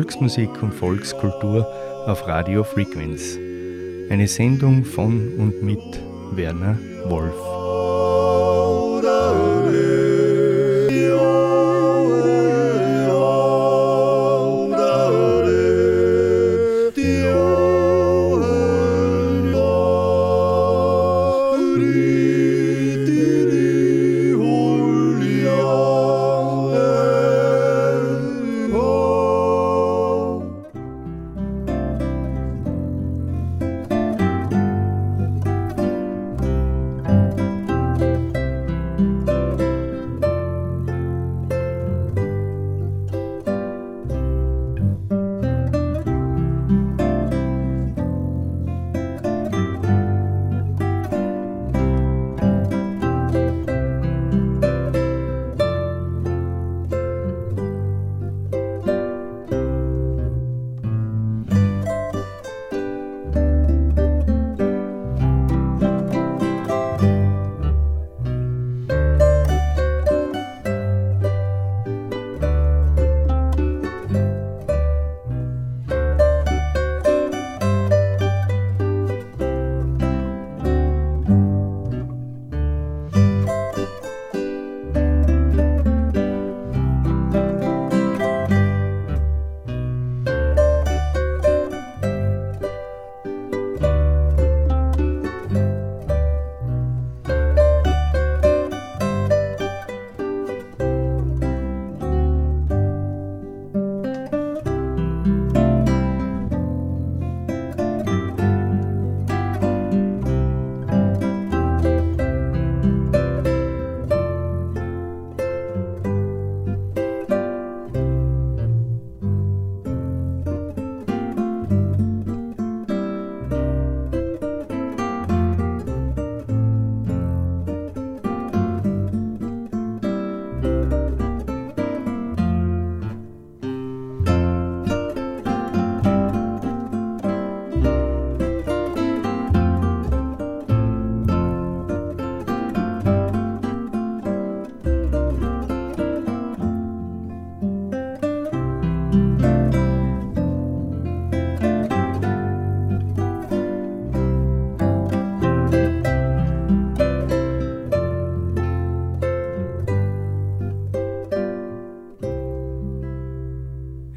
Volksmusik und Volkskultur auf Radio Frequenz. Eine Sendung von und mit Werner Wolf.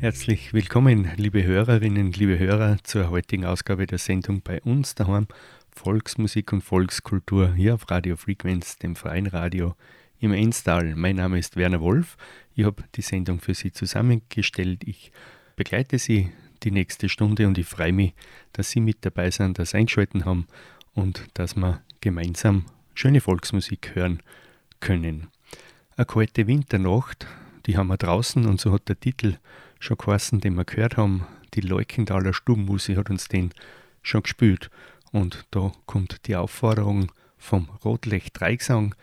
Herzlich willkommen, liebe Hörerinnen, liebe Hörer, zur heutigen Ausgabe der Sendung bei uns daheim Volksmusik und Volkskultur hier auf Radio Frequenz, dem freien Radio im Enstal. Mein Name ist Werner Wolf. Ich habe die Sendung für Sie zusammengestellt. Ich begleite Sie die nächste Stunde und ich freue mich, dass Sie mit dabei sind, das eingeschalten haben und dass wir gemeinsam schöne Volksmusik hören können. Eine kalte Winternacht, die haben wir draußen und so hat der Titel schon geheißen, den wir gehört haben. Die Leukendaler Stubenmusik hat uns den schon gespielt. Und da kommt die Aufforderung vom Rotlech Dreigesang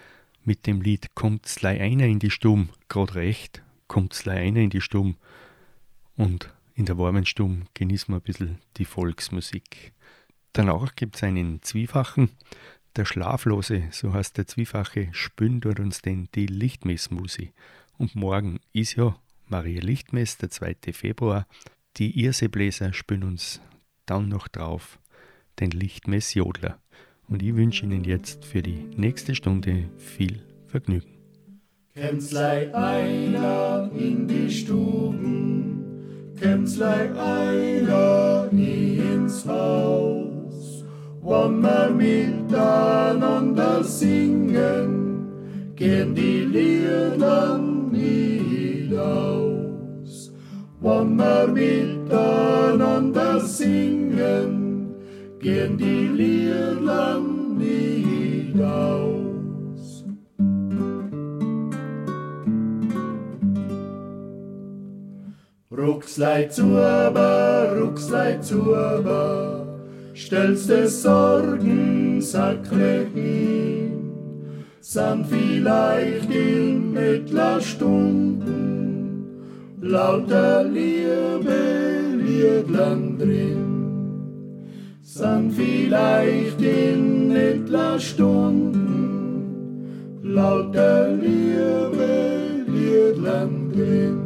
mit dem Lied Kommt's lei einer in die Stube, grad recht, kommt's lei einer in die Stube. Und in der warmen Stube genießen wir ein bisschen die Volksmusik. Danach gibt es einen Zwiefachen. Der Schlaflose, so heißt der Zwiefache, spülen dort uns denn die Lichtmessmusik. Und morgen ist ja Maria Lichtmess, der 2. Februar. Die Irrsebläser spielen uns dann noch drauf den Lichtmess Jodler. Und ich wünsche Ihnen jetzt für die nächste Stunde viel Vergnügen. Kämslei einer in die Stuben, Kämslei einer ins Haus. Wann wir miteinander singen, gehen die Lieder nie aus. Wann wir miteinander singen, gehen die Lieder nie aus. Ruckslei zu, aber Ruckslei zu, aber stellst des Sorgen Sacre hin, sind vielleicht in etler Stunden lauter Liebe Liedlern drin, sind vielleicht in etler Stunden lauter Liebe Liedlern drin.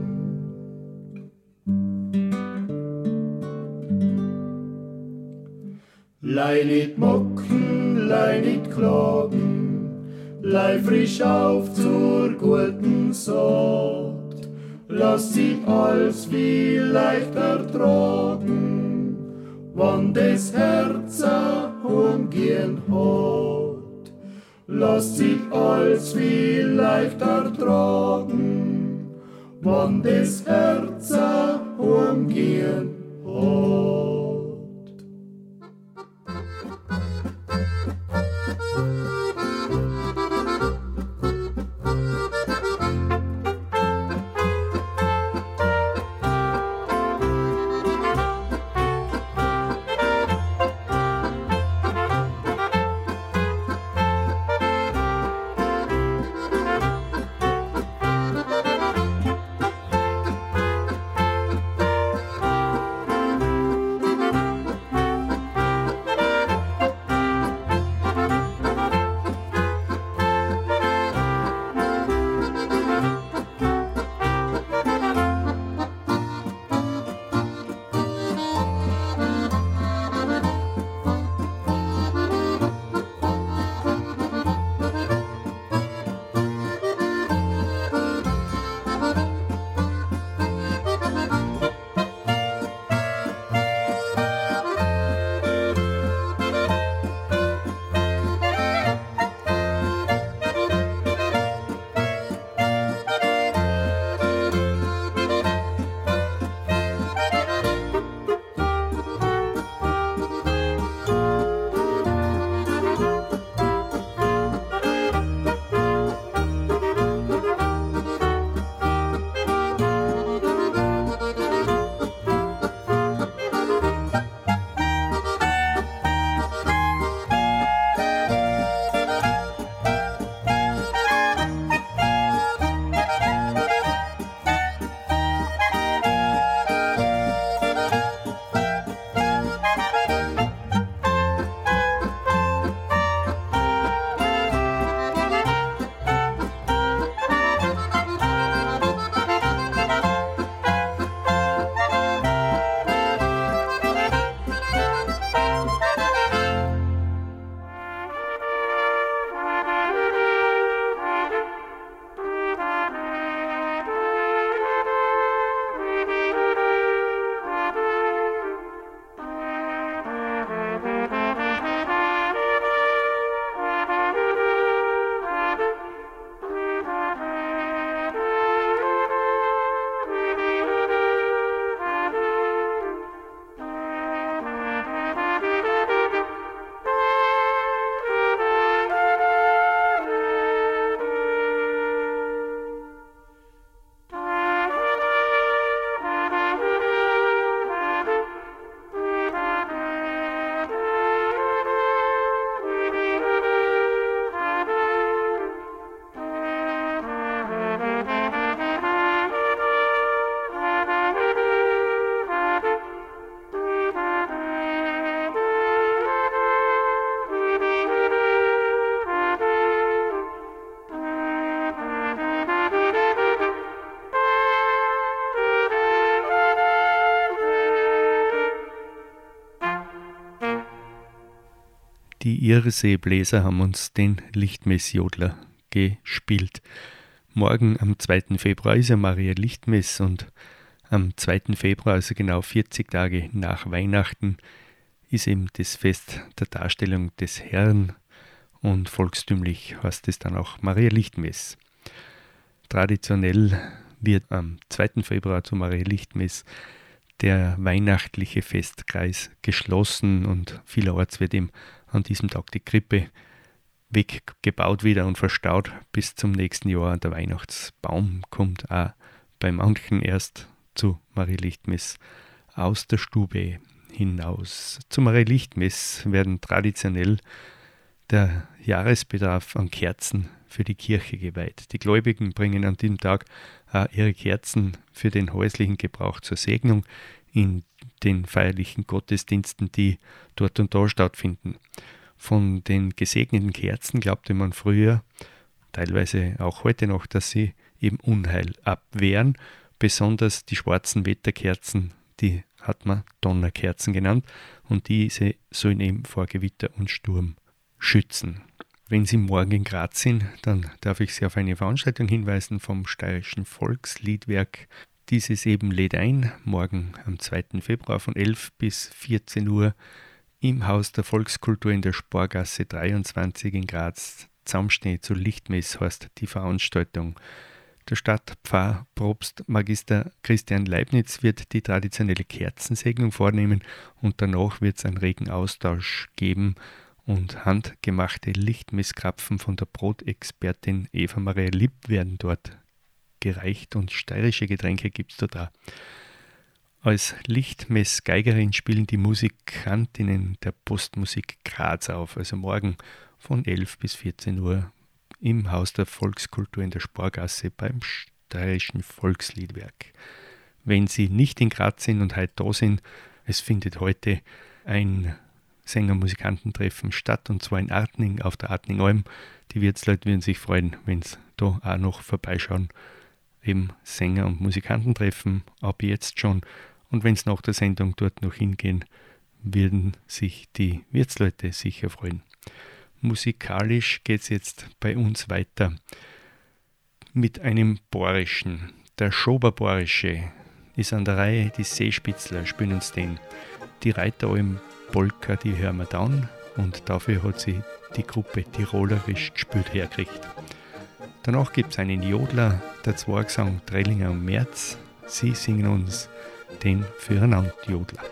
Lei nicht mocken, lei nicht klagen, lei frisch auf zur guten Saat. Lass sie alles wie leicht ertragen, wann des Herz umgehen hat. Lass sie alles wie leicht ertragen, wann des Herz umgehen Irrsee-Bläser haben uns den Lichtmessjodler gespielt. Morgen am 2. Februar ist ja Maria Lichtmess und am 2. Februar, also genau 40 Tage nach Weihnachten, ist eben das Fest der Darstellung des Herrn und volkstümlich heißt es dann auch Maria Lichtmess. Traditionell wird am 2. Februar zu Maria Lichtmess der weihnachtliche Festkreis geschlossen und vielerorts wird ihm an diesem Tag die Krippe weggebaut wieder und verstaut bis zum nächsten Jahr. Der Weihnachtsbaum kommt auch bei manchen erst zu Marie Lichtmess aus der Stube hinaus. Zu Marie Lichtmess werden traditionell der Jahresbedarf an Kerzen für die Kirche geweiht. Die Gläubigen bringen an diesem Tag ihre Kerzen für den häuslichen Gebrauch zur Segnung in den feierlichen Gottesdiensten, die dort und da stattfinden. Von den gesegneten Kerzen glaubte man früher, teilweise auch heute noch, dass sie eben Unheil abwehren. Besonders die schwarzen Wetterkerzen, die hat man Donnerkerzen genannt und diese sollen eben vor Gewitter und Sturm schützen. Wenn Sie morgen in Graz sind, dann darf ich Sie auf eine Veranstaltung hinweisen vom Steirischen Volksliedwerk. Dieses eben lädt ein, morgen am 2. Februar von 11 bis 14 Uhr im Haus der Volkskultur in der Sporgasse 23 in Graz. Zaumstehen zu Lichtmess heißt die Veranstaltung. Der Stadtpfarrpropst Magister Christian Leibniz wird die traditionelle Kerzensegnung vornehmen und danach wird es einen regen Austausch geben und handgemachte Lichtmesskrapfen von der Brotexpertin Eva Maria Lipp werden dort gereicht und steirische Getränke gibt es dort auch. Als Lichtmessgeigerin spielen die Musikantinnen der Postmusik Graz auf, also morgen von 11 bis 14 Uhr im Haus der Volkskultur in der Sporgasse beim Steirischen Volksliedwerk. Wenn Sie nicht in Graz sind und heute da sind, es findet heute ein Sänger-Musikantentreffen statt und zwar in Artning auf der Artning-Alm. Die Wirtsleute würden sich freuen, wenn sie da auch noch vorbeischauen. Eben Sänger- und Musikantentreffen ab jetzt schon. Und wenn es nach der Sendung dort noch hingehen, würden sich die Wirtsleute sicher freuen. Musikalisch geht es jetzt bei uns weiter mit einem Borischen. Der Schoberborische ist an der Reihe, die Seespitzler spielen uns den. Die Reiteralm Polka, die hören wir dann und dafür hat sie die Gruppe Tirolerisch gespielt hergekriegt. Danach gibt es einen Jodler, der Zwergsang Trellinger und März. Sie singen uns den Füreinander-Jodler.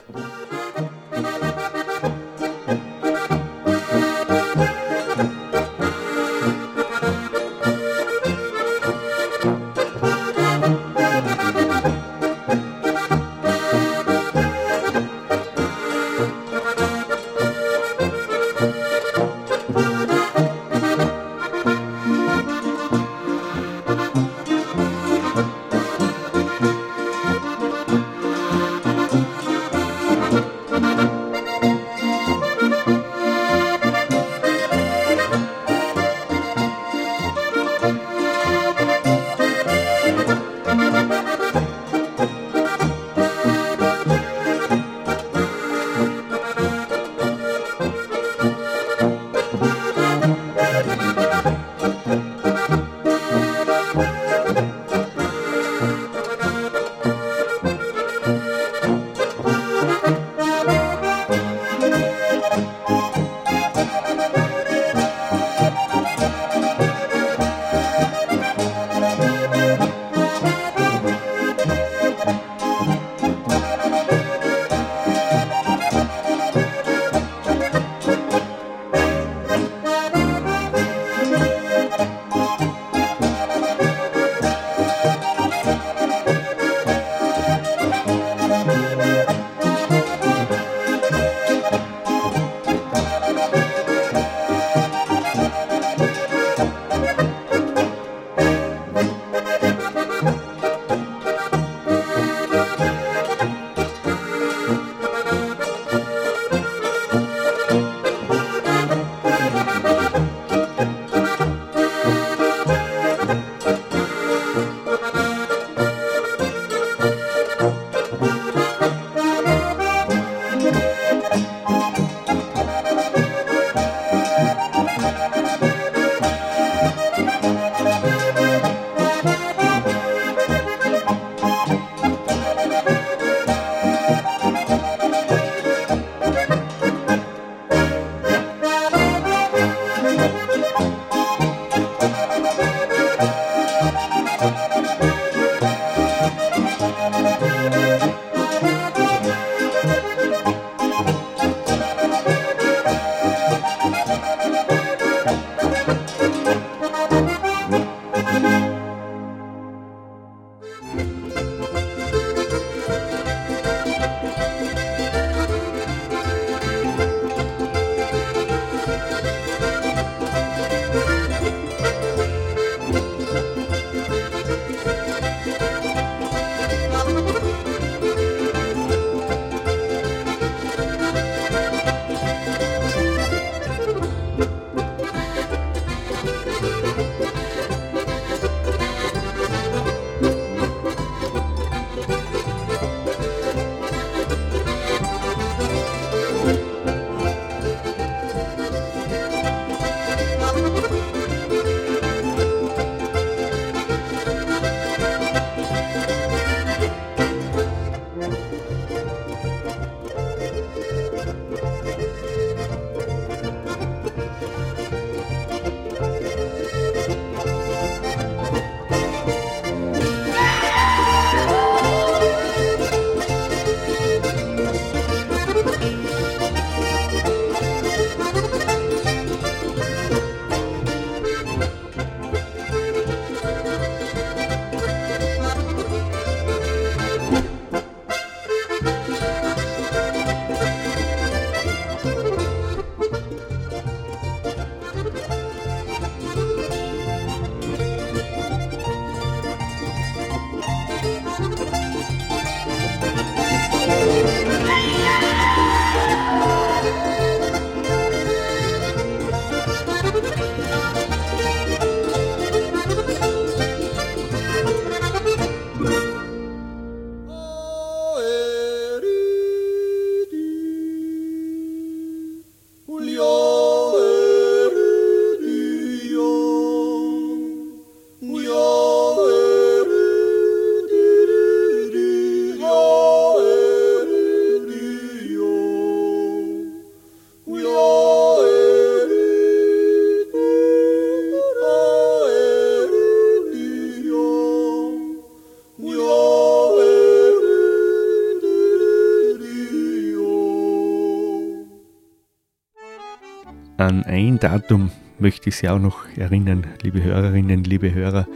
Ein Datum möchte ich Sie auch noch erinnern, liebe Hörerinnen, liebe Hörer,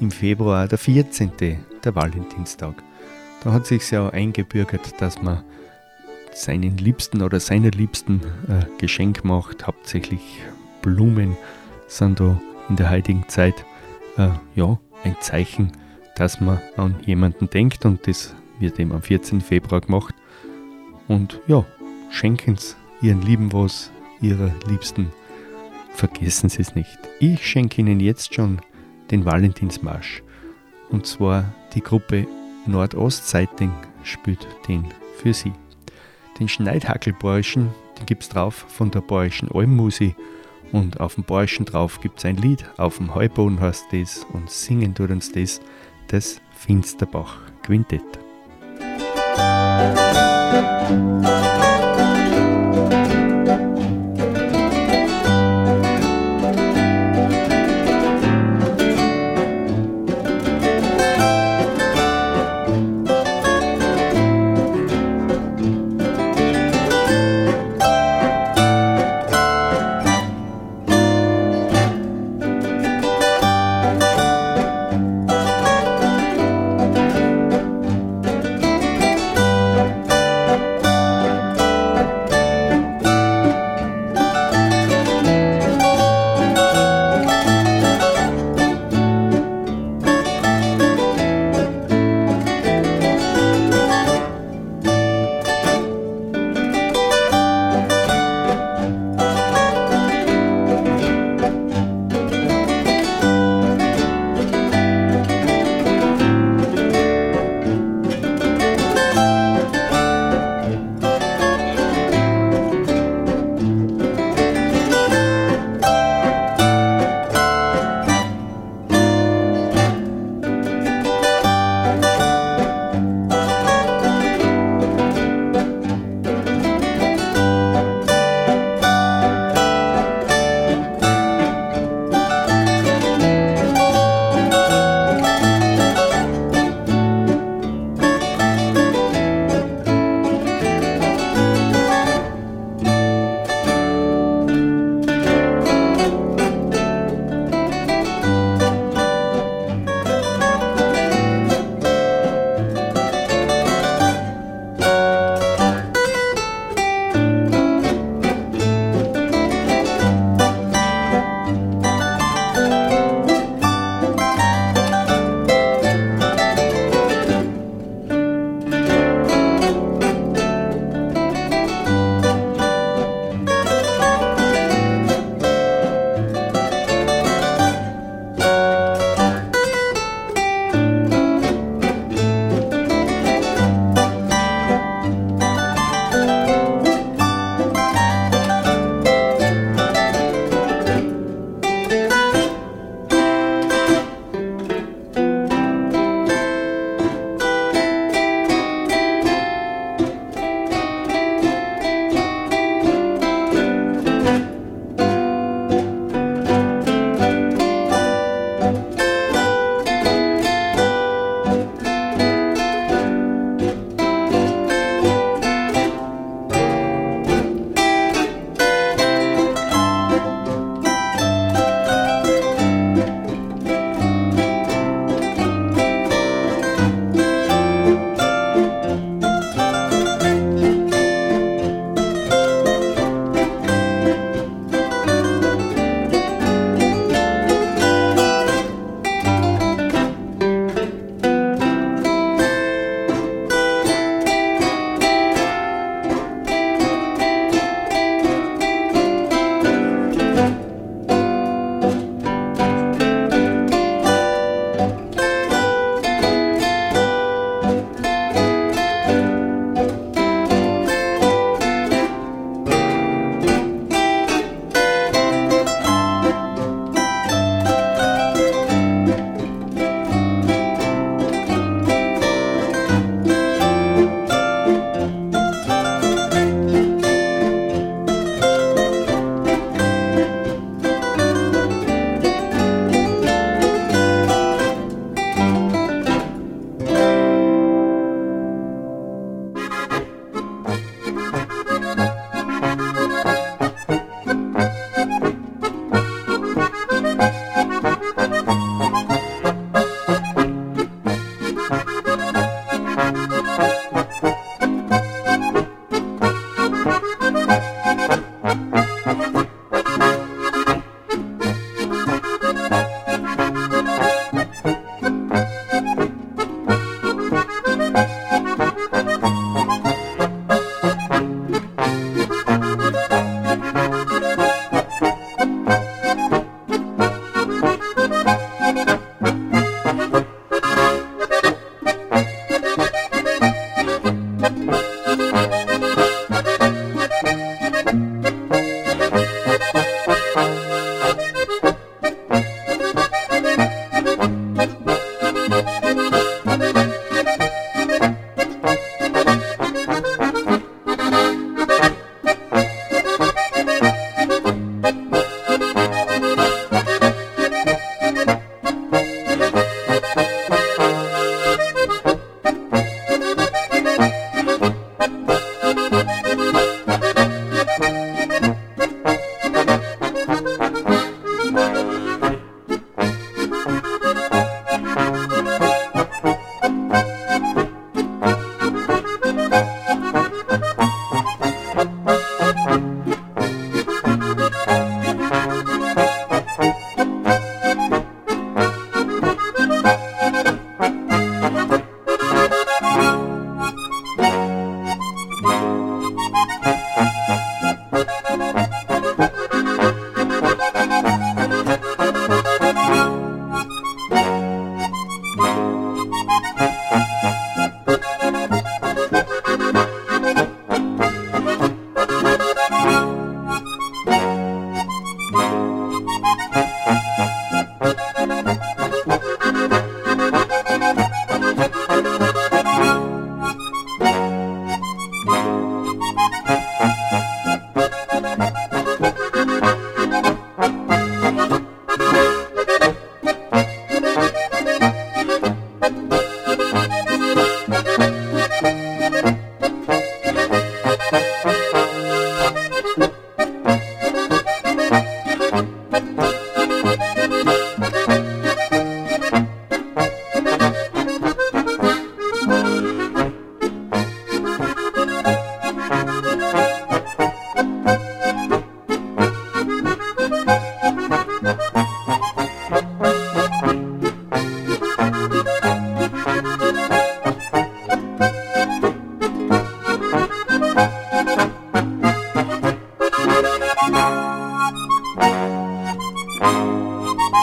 im Februar, der 14., der Valentinstag. Da hat sich ja eingebürgert, dass man seinen Liebsten oder seiner Liebsten äh, Geschenk macht. Hauptsächlich Blumen sind da in der heutigen Zeit äh, ja, ein Zeichen, dass man an jemanden denkt und das wird eben am 14. Februar gemacht. Und ja, schenken Sie Ihren Lieben was, Ihrer Liebsten. Vergessen Sie es nicht. Ich schenke Ihnen jetzt schon den Valentinsmarsch. Und zwar die Gruppe Nordostseiting spielt den für Sie. Den Schneidhackelbäuerischen, den gibt es drauf von der Bäuerischen Almmusi. Und auf dem Bäuerischen drauf gibt es ein Lied, auf dem Heuboden heißt das und singen tut uns das, das Finsterbach Quintett. Musik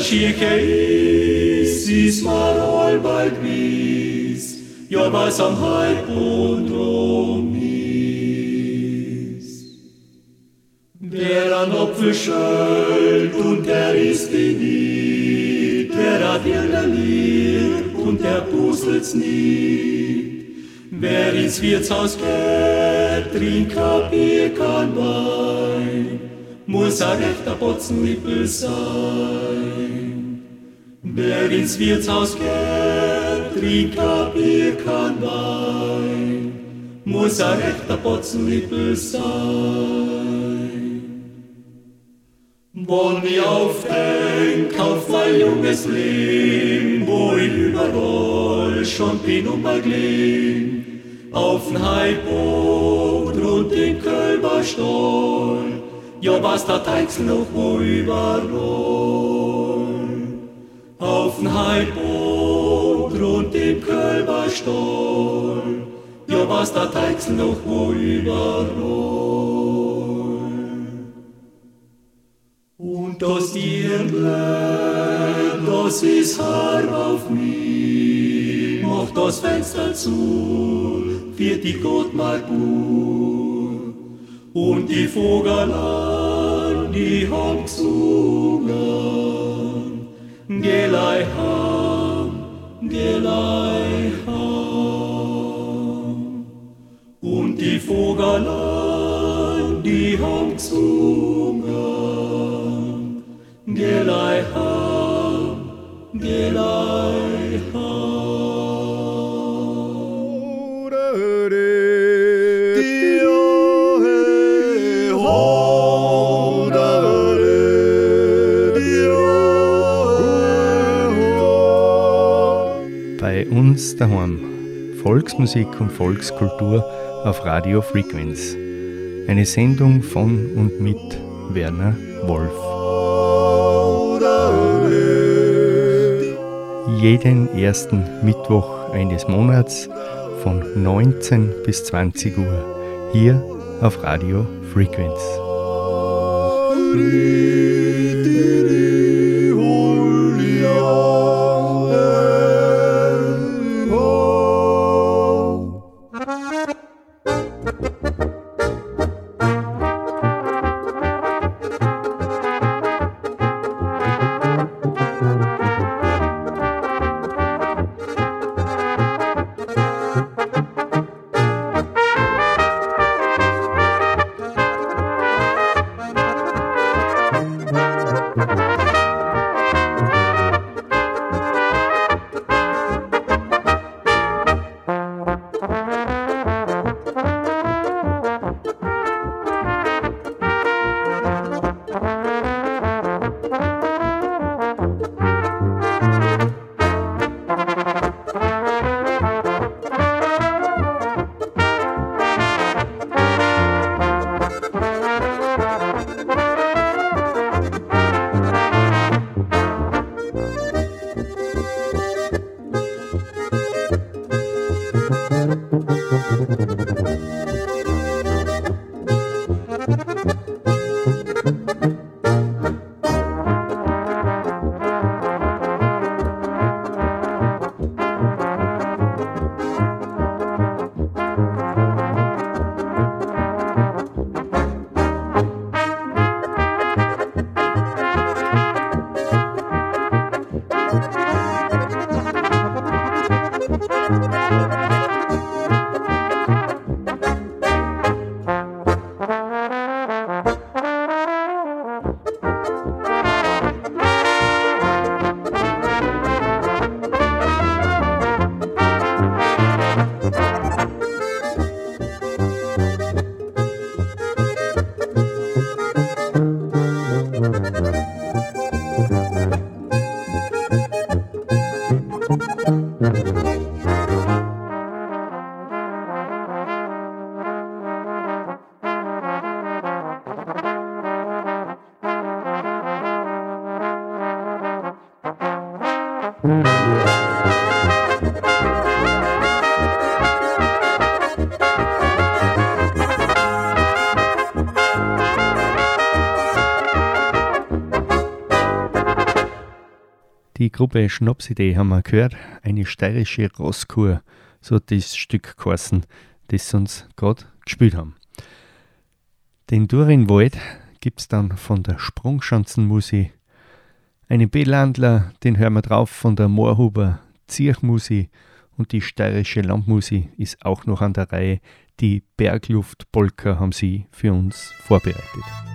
Schichesis marol bald wies, ja was am Hype und Romis. Der an Opfer schölt und der ist benit, der hat ihr Lied und der puzelt's nie. Wer ins Wirtshaus geht, trinkt Bier, kann Wein, muss ein rechter Potzenlippel sein. Ins Wirtshaus geht, trinkt ein Bier, kann Wein, muss ein rechter Potzenlippel sein. Wann ich aufdenk auf mein junges Leben, wo ich überall schon bin und mal glühen, auf'n Heidboot und den Kölberstall, ja was da Teichsel noch wo überall Heidboot und dem Kölberstall. Ja, was da Teichsel noch wo überall. Und das Dirndl, das ist hart auf mich, macht das Fenster zu, wird die Gott mal gut. Und die Vogelern, die haben gesungen. Gelei ham, Gelei ham. Und die Vogelein, die haben gesungen. Gelei ham, Gelei ham. Uns daheim. Volksmusik und Volkskultur auf Radio Frequenz. Eine Sendung von und mit Werner Wolf. Jeden ersten Mittwoch eines Monats von 19 bis 20 Uhr hier auf Radio Frequenz. Gruppe Schnapsidee haben wir gehört, eine steirische Rosskur, so hat das Stück geheißen, das sie uns gerade gespielt haben. Den Durinwald gibt es dann von der Sprungschanzenmusik, einen B-Landler, den hören wir drauf von der Moorhuber Zirchmusik und die steirische Landmusik ist auch noch an der Reihe. Die Bergluftpolka haben sie für uns vorbereitet.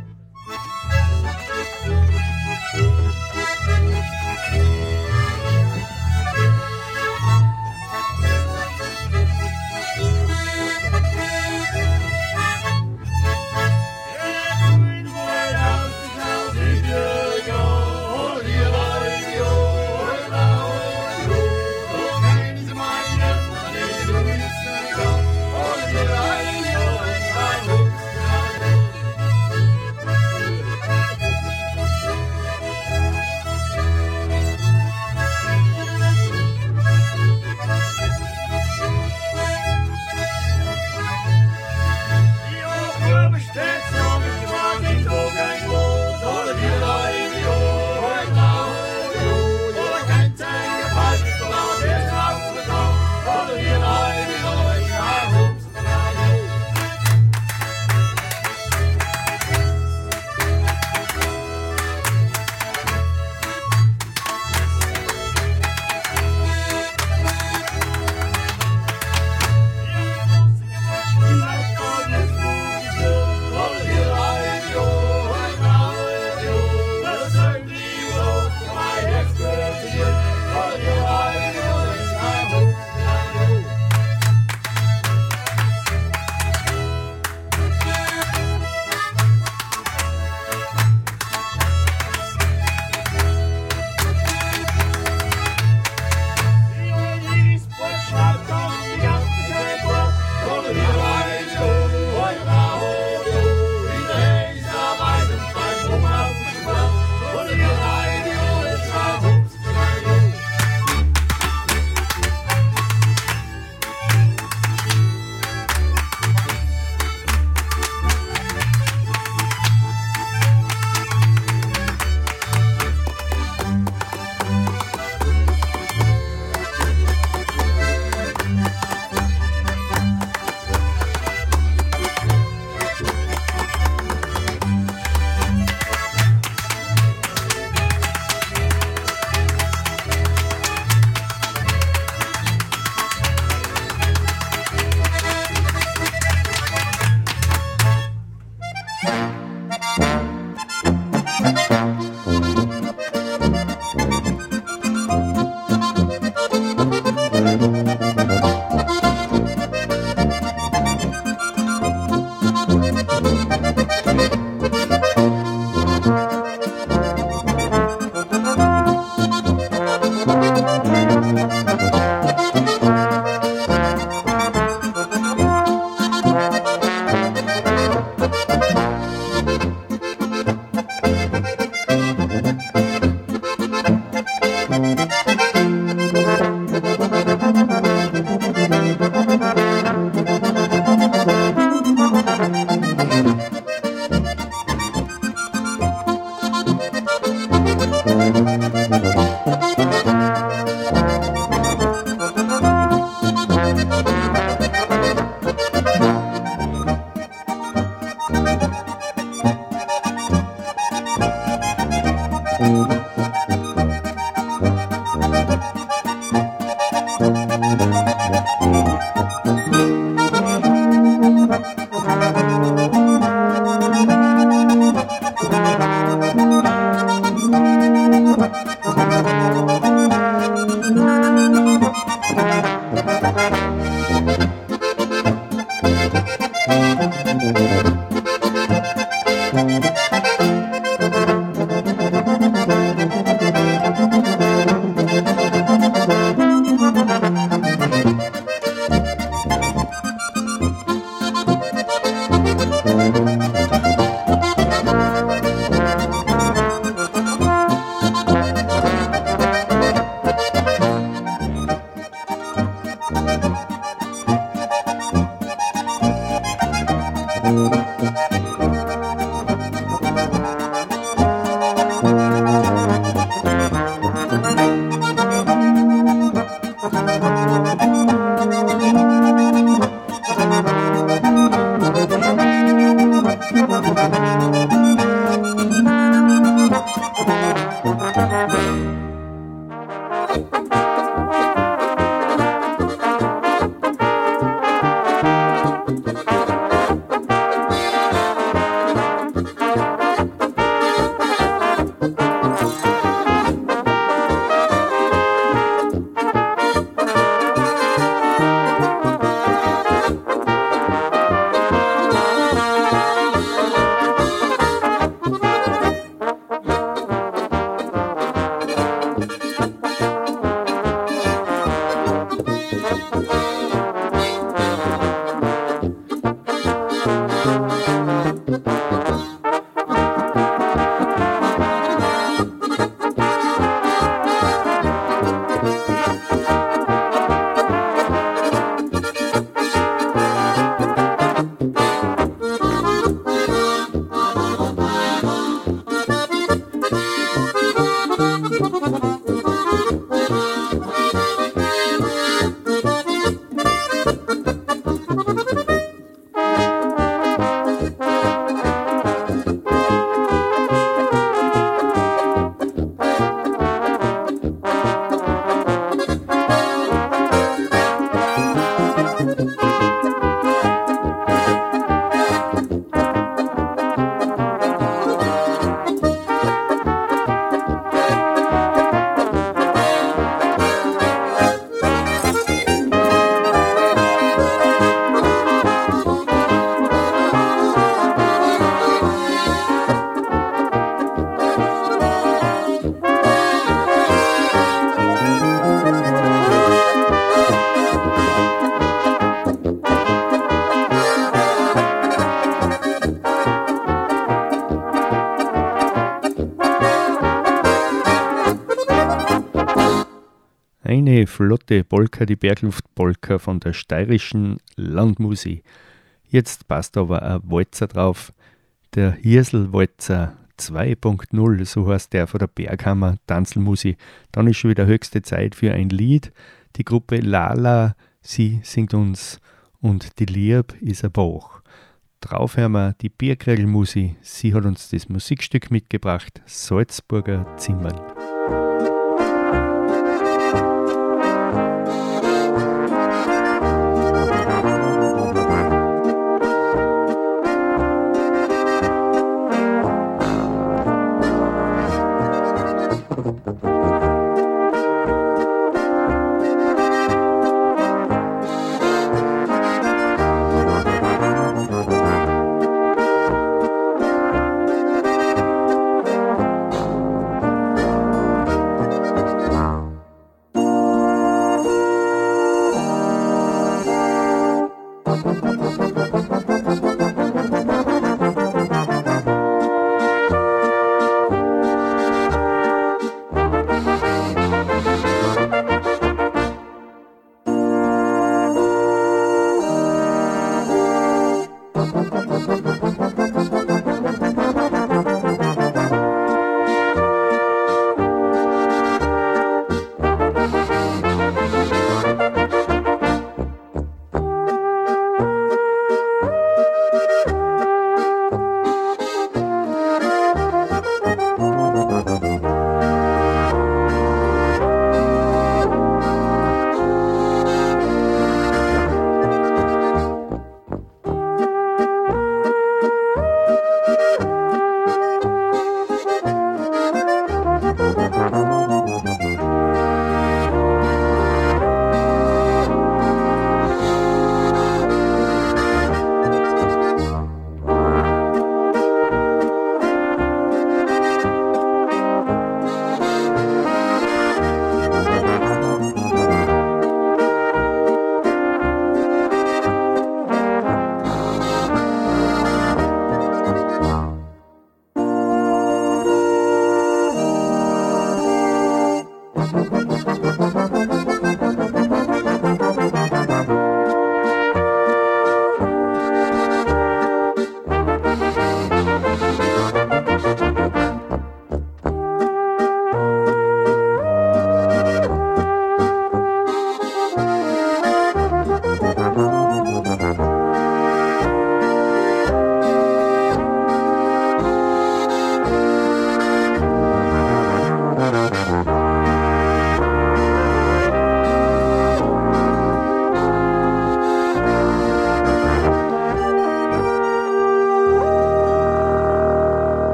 Polka, die Bergluftpolka von der steirischen Landmusi. Jetzt passt aber ein Walzer drauf, der Hirselwalzer 2.0, so heißt der von der Berghammer Tanzelmusi. Dann ist schon wieder höchste Zeit für ein Lied. Die Gruppe Lala, sie singt uns und die Lieb ist ein Bach. Drauf hören wir die Bierkregelmusi. Sie hat uns das Musikstück mitgebracht, Salzburger Zimmern.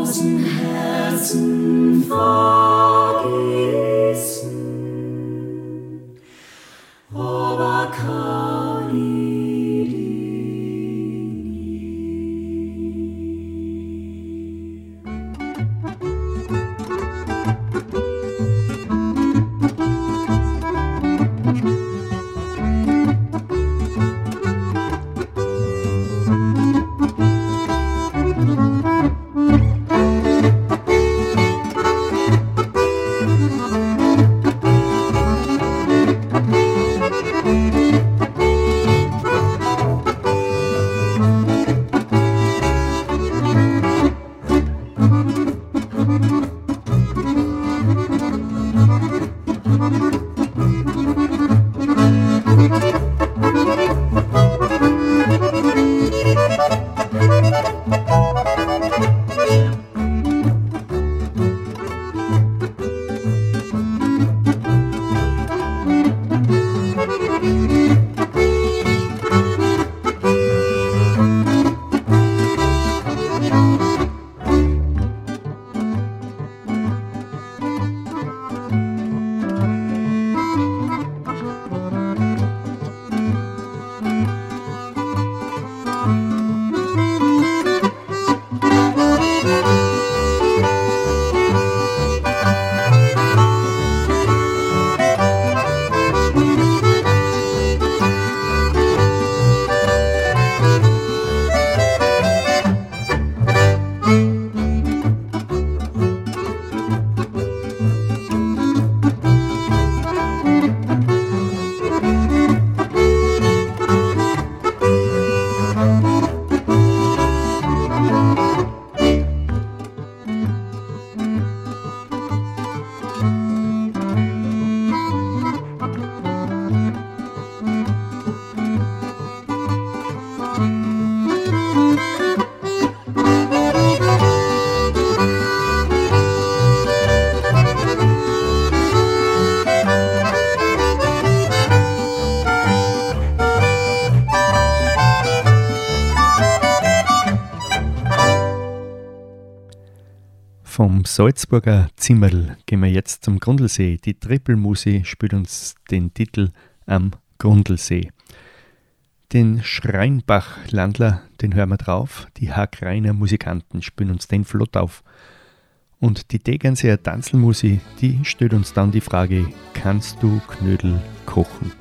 tausend Herzen vergießen. Oberkampf. Salzburger Zimmerl gehen wir jetzt zum Grundlsee. Die Trippelmusi spielt uns den Titel Am Grundlsee. Den Schreinbach-Landler, den hören wir drauf. Die Hackreiner Musikanten spielen uns den flott auf. Und die Tegernseer Tanzelmusi, die stellt uns dann die Frage, kannst du Knödel kochen?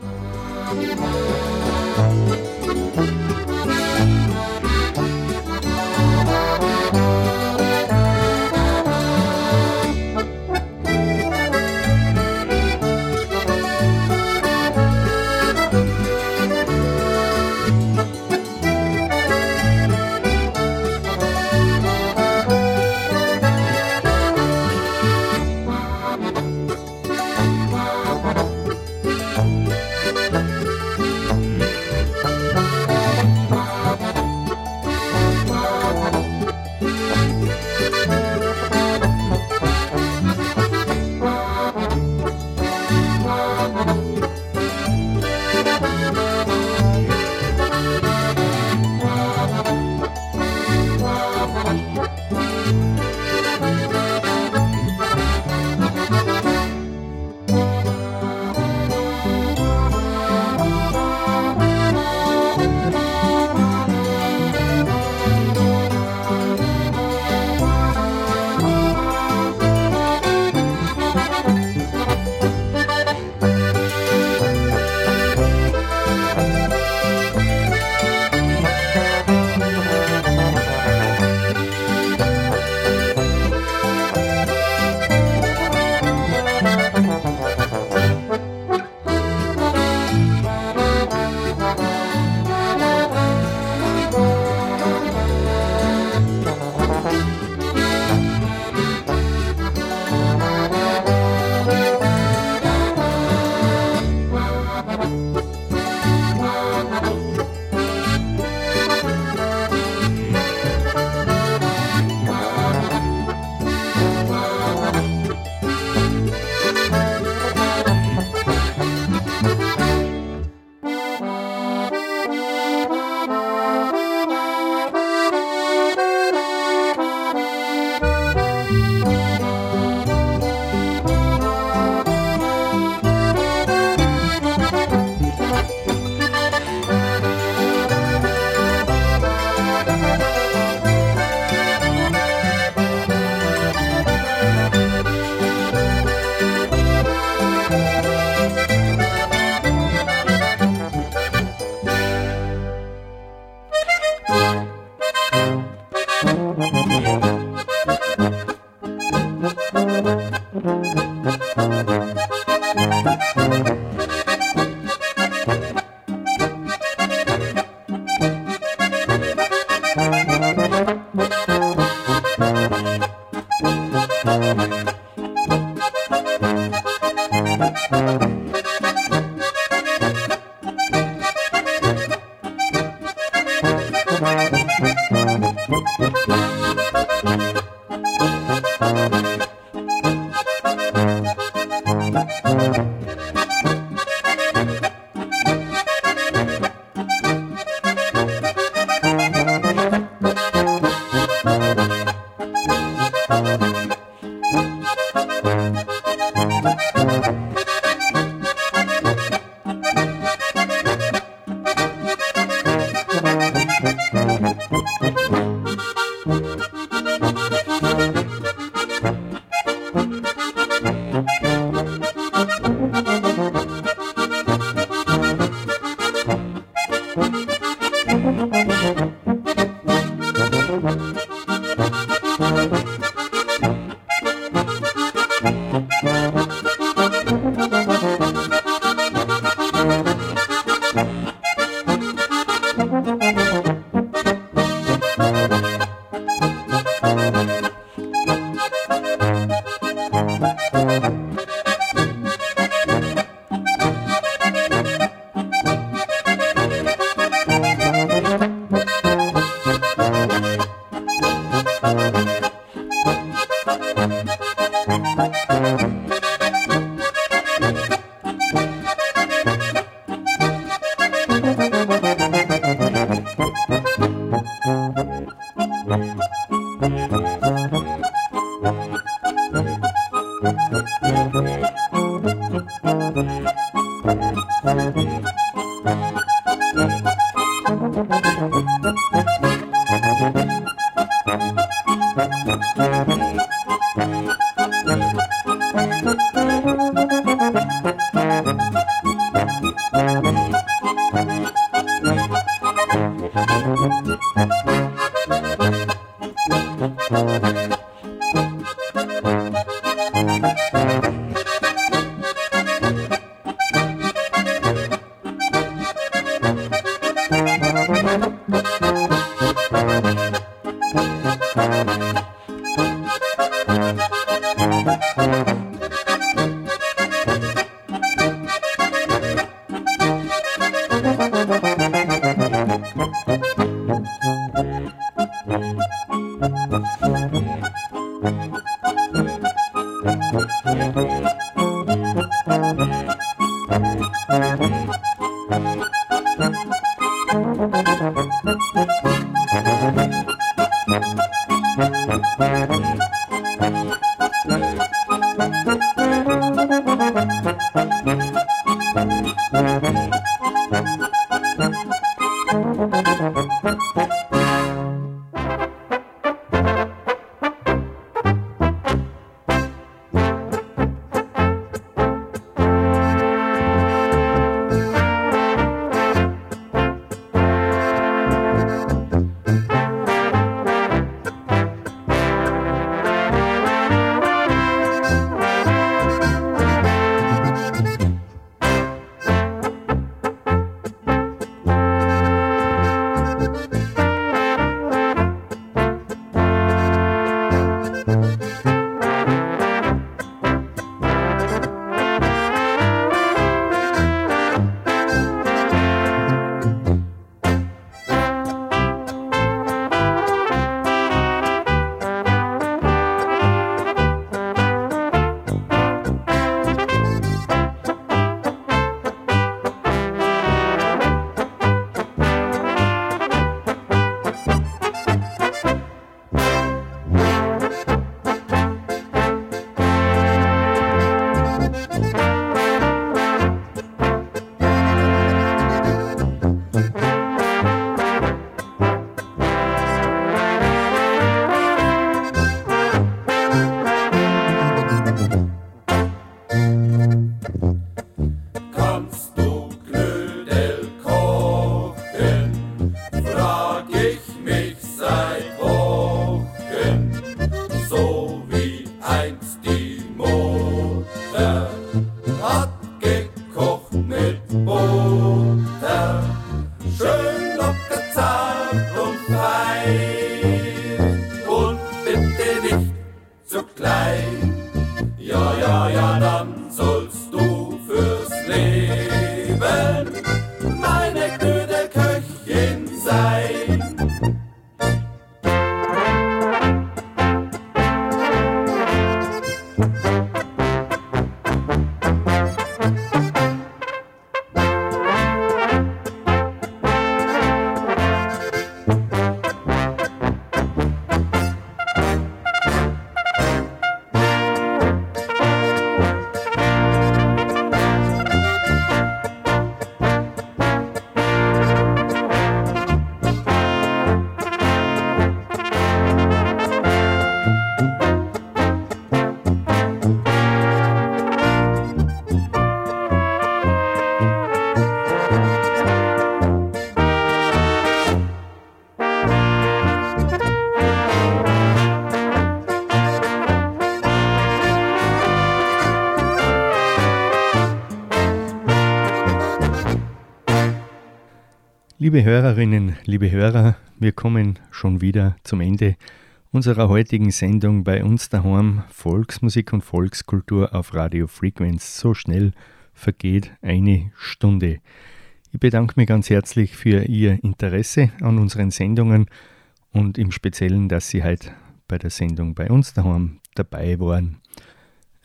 Thank you. Liebe Hörerinnen, liebe Hörer, wir kommen schon wieder zum Ende unserer heutigen Sendung bei uns daheim Volksmusik und Volkskultur auf Radio Frequenz. So schnell vergeht eine Stunde. Ich bedanke mich ganz herzlich für Ihr Interesse an unseren Sendungen und im Speziellen, dass Sie heute bei der Sendung bei uns daheim dabei waren.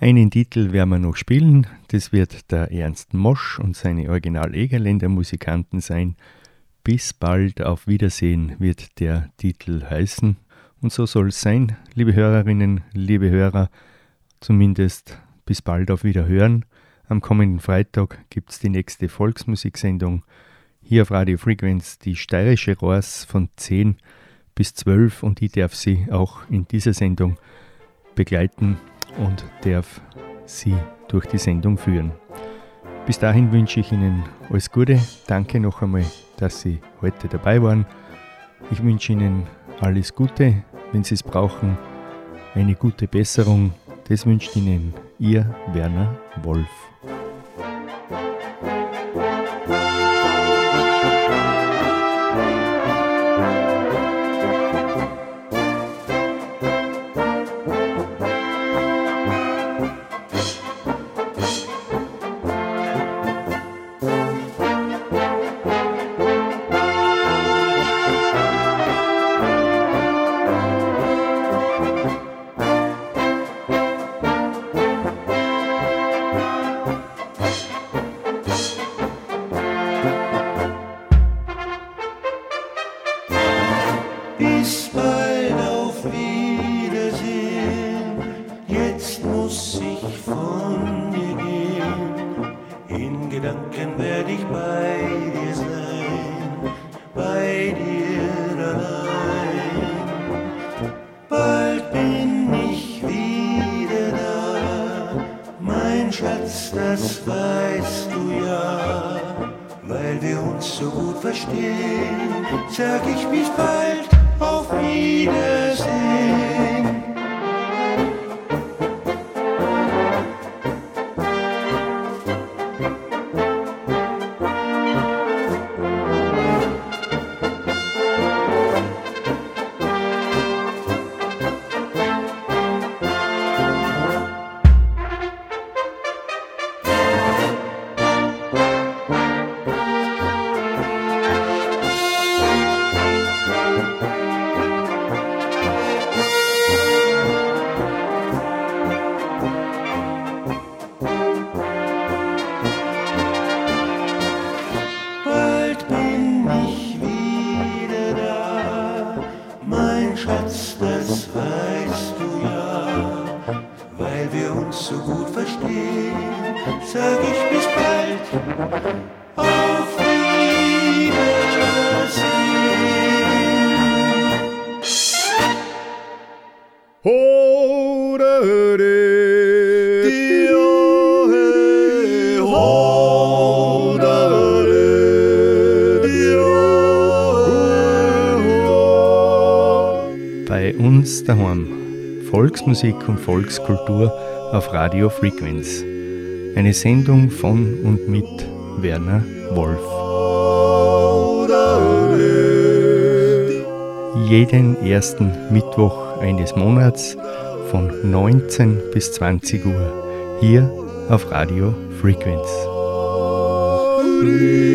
Einen Titel werden wir noch spielen, das wird der Ernst Mosch und seine Original-Egerländer Musikanten sein. Bis bald, auf Wiedersehen wird der Titel heißen. Und so soll es sein, liebe Hörerinnen, liebe Hörer, zumindest bis bald auf Wiederhören. Am kommenden Freitag gibt es die nächste Volksmusiksendung hier auf Radio Frequenz, die steirische Rohrs von 10 bis 12 und ich darf Sie auch in dieser Sendung begleiten und darf Sie durch die Sendung führen. Bis dahin wünsche ich Ihnen alles Gute. Danke noch einmal dass Sie heute dabei waren. Ich wünsche Ihnen alles Gute, wenn Sie es brauchen, eine gute Besserung. Das wünscht Ihnen Ihr Werner Wolf. Gedanken werde ich bei dir sein, bei dir allein. Bald bin ich wieder da, mein Schatz, das weißt du ja. Weil wir uns so gut verstehen, sag ich bis bald, auf Wiedersehen. Volksmusik und Volkskultur auf Radio Frequenz. Eine Sendung von und mit Werner Wolf. Jeden ersten Mittwoch eines Monats von 19 bis 20 Uhr hier auf Radio Frequenz. Holy